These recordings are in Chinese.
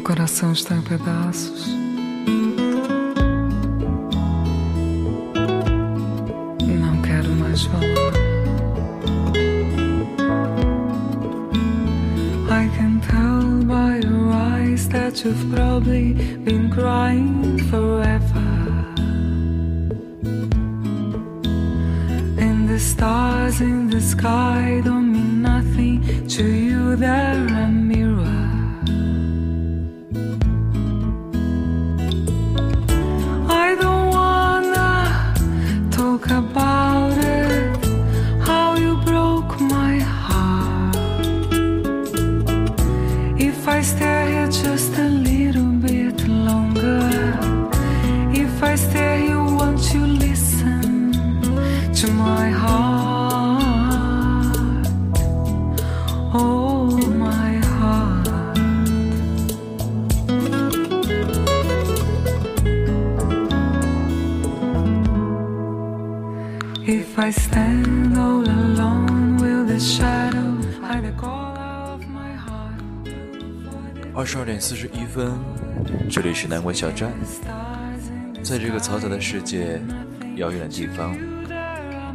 Meu coração está em pedaços. Não quero mais falar. I can tell by your eyes that you've probably been crying forever. And the stars in the sky don't mean nothing to you, they're a mirror. To my heart? Oh, my heart. If I stand all alone, will the shadow hide the color of my heart? 二十二点四十一分，这里是南国小站，在这个嘈杂的世界，遥远的地方，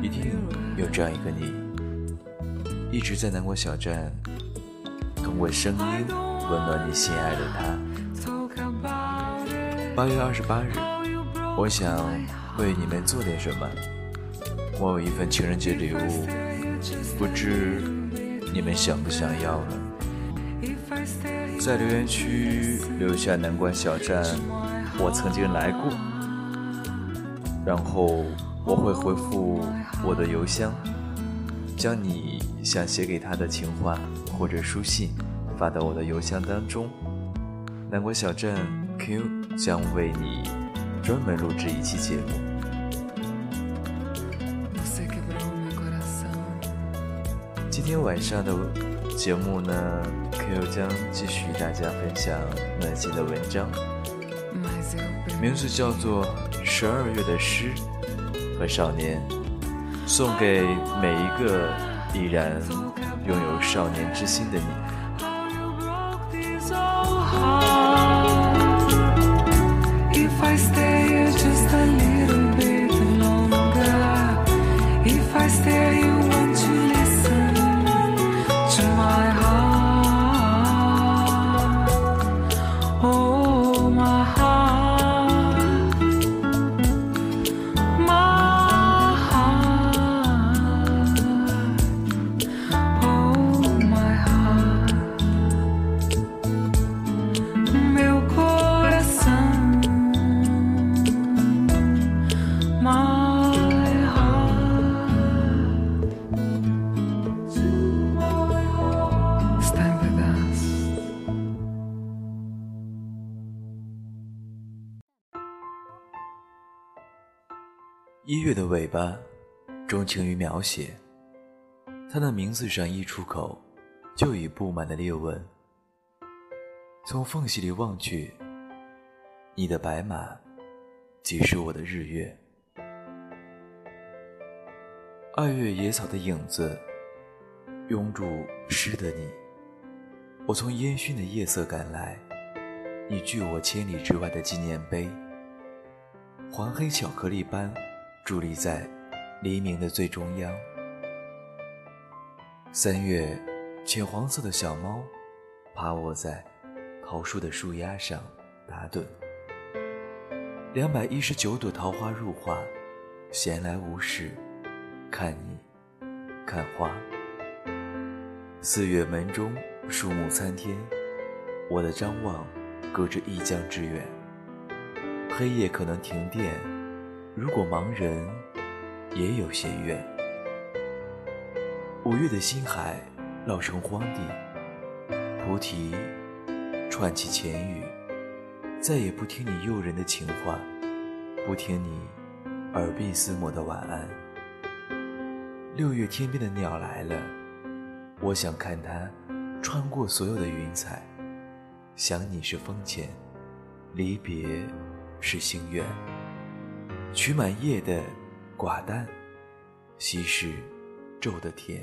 一定有这样一个你，一直在南关小站，通过声音温暖你心爱的他。八月二十八日，我想为你们做点什么。我有一份情人节礼物，不知你们想不想要呢？在留言区留下南关小站，我曾经来过，然后我会回复我的邮箱，将你想写给他的情话或者书信发到我的邮箱当中。南国小镇 Q 将为你专门录制一期节目。今天晚上的节目呢，Q 将继续与大家分享暖心的文章。名字叫做《十二月的诗和少年》，送给每一个依然拥有少年之心的你。一月的尾巴，钟情于描写。他的名字上一出口，就已布满了裂纹。从缝隙里望去，你的白马，即是我的日月。二月野草的影子，拥住湿的你。我从烟熏的夜色赶来，你距我千里之外的纪念碑，黄黑巧克力般伫立在黎明的最中央。三月，浅黄色的小猫趴卧在桃树的树丫上打盹。两百一十九朵桃花入画，闲来无事，看你，看花。四月门中树木参天，我的张望隔着一江之远。黑夜可能停电，如果盲人也有些怨。五月的星海绕成荒地，菩提串起前语，再也不听你诱人的情话，不听你耳鬓厮磨的晚安。六月天边的鸟来了，我想看它穿过所有的云彩。想你是风前，离别是心愿。取满夜的寡淡，稀释昼的甜。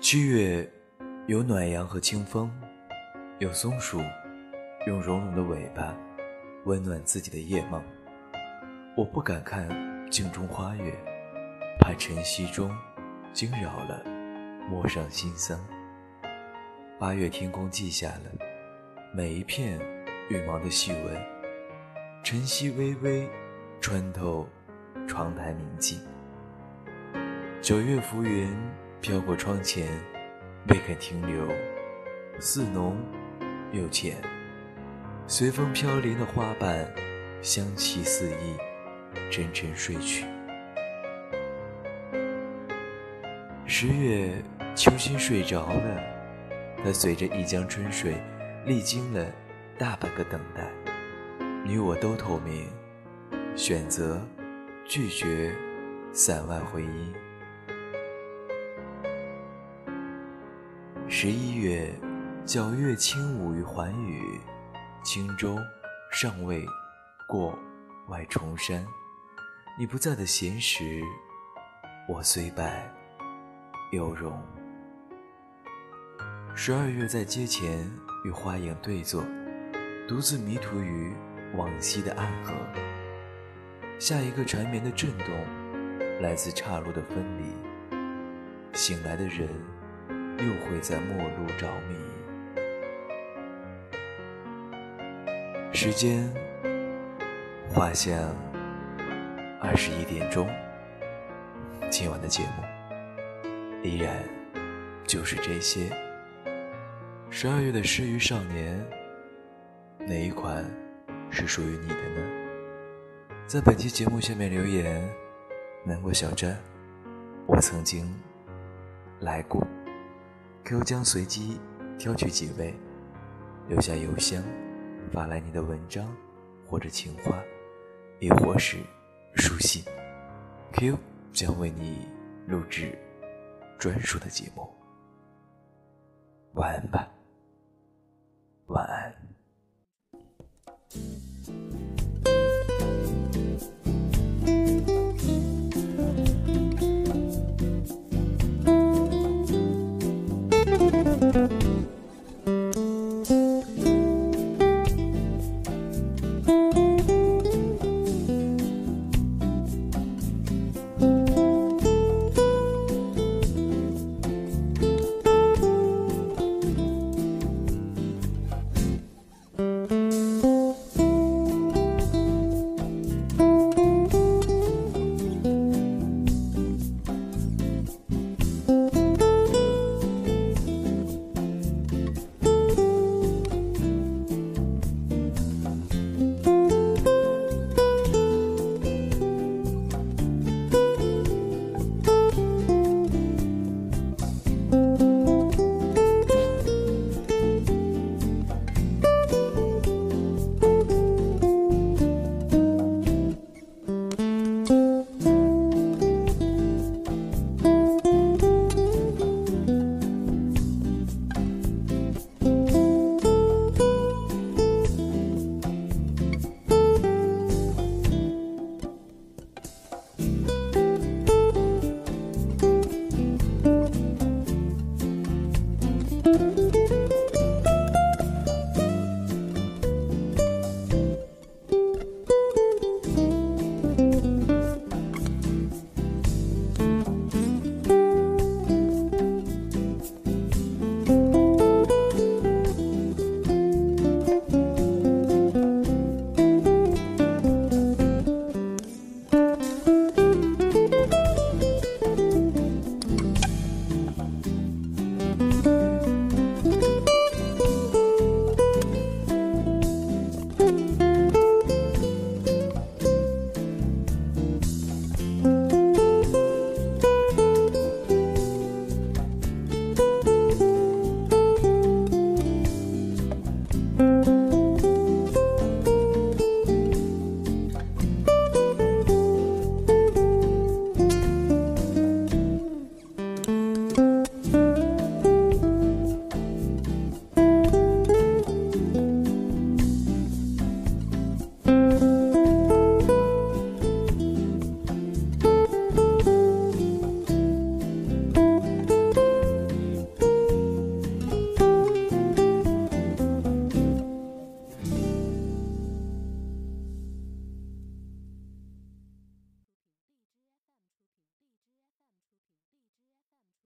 七月有暖阳和清风，有松鼠用绒绒的尾巴温暖自己的夜梦。我不敢看镜中花月，怕晨曦中惊扰了。陌上新桑。八月天空记下了每一片羽毛的细纹，晨曦微微穿透窗台明镜。九月浮云飘过窗前，未肯停留，似浓又浅。随风飘零的花瓣，香气四溢，沉沉睡去。十月，秋心睡着了。它随着一江春水，历经了大半个等待。你我都透明，选择拒绝散外回音。十一月，皎月轻舞于寰宇，轻舟尚未过外重山。你不在的闲时，我虽败犹荣。十二月在街前与花影对坐，独自迷途于往昔的暗河。下一个缠绵的震动，来自岔路的分离。醒来的人，又会在陌路着迷。时间画向二十一点钟，今晚的节目依然就是这些。十二月的诗与少年，哪一款是属于你的呢？在本期节目下面留言。南国小站，我曾经来过。Q 将随机挑取几位，留下邮箱，发来你的文章或者情话，亦或是书信。Q 将为你录制专属的节目。晚安吧。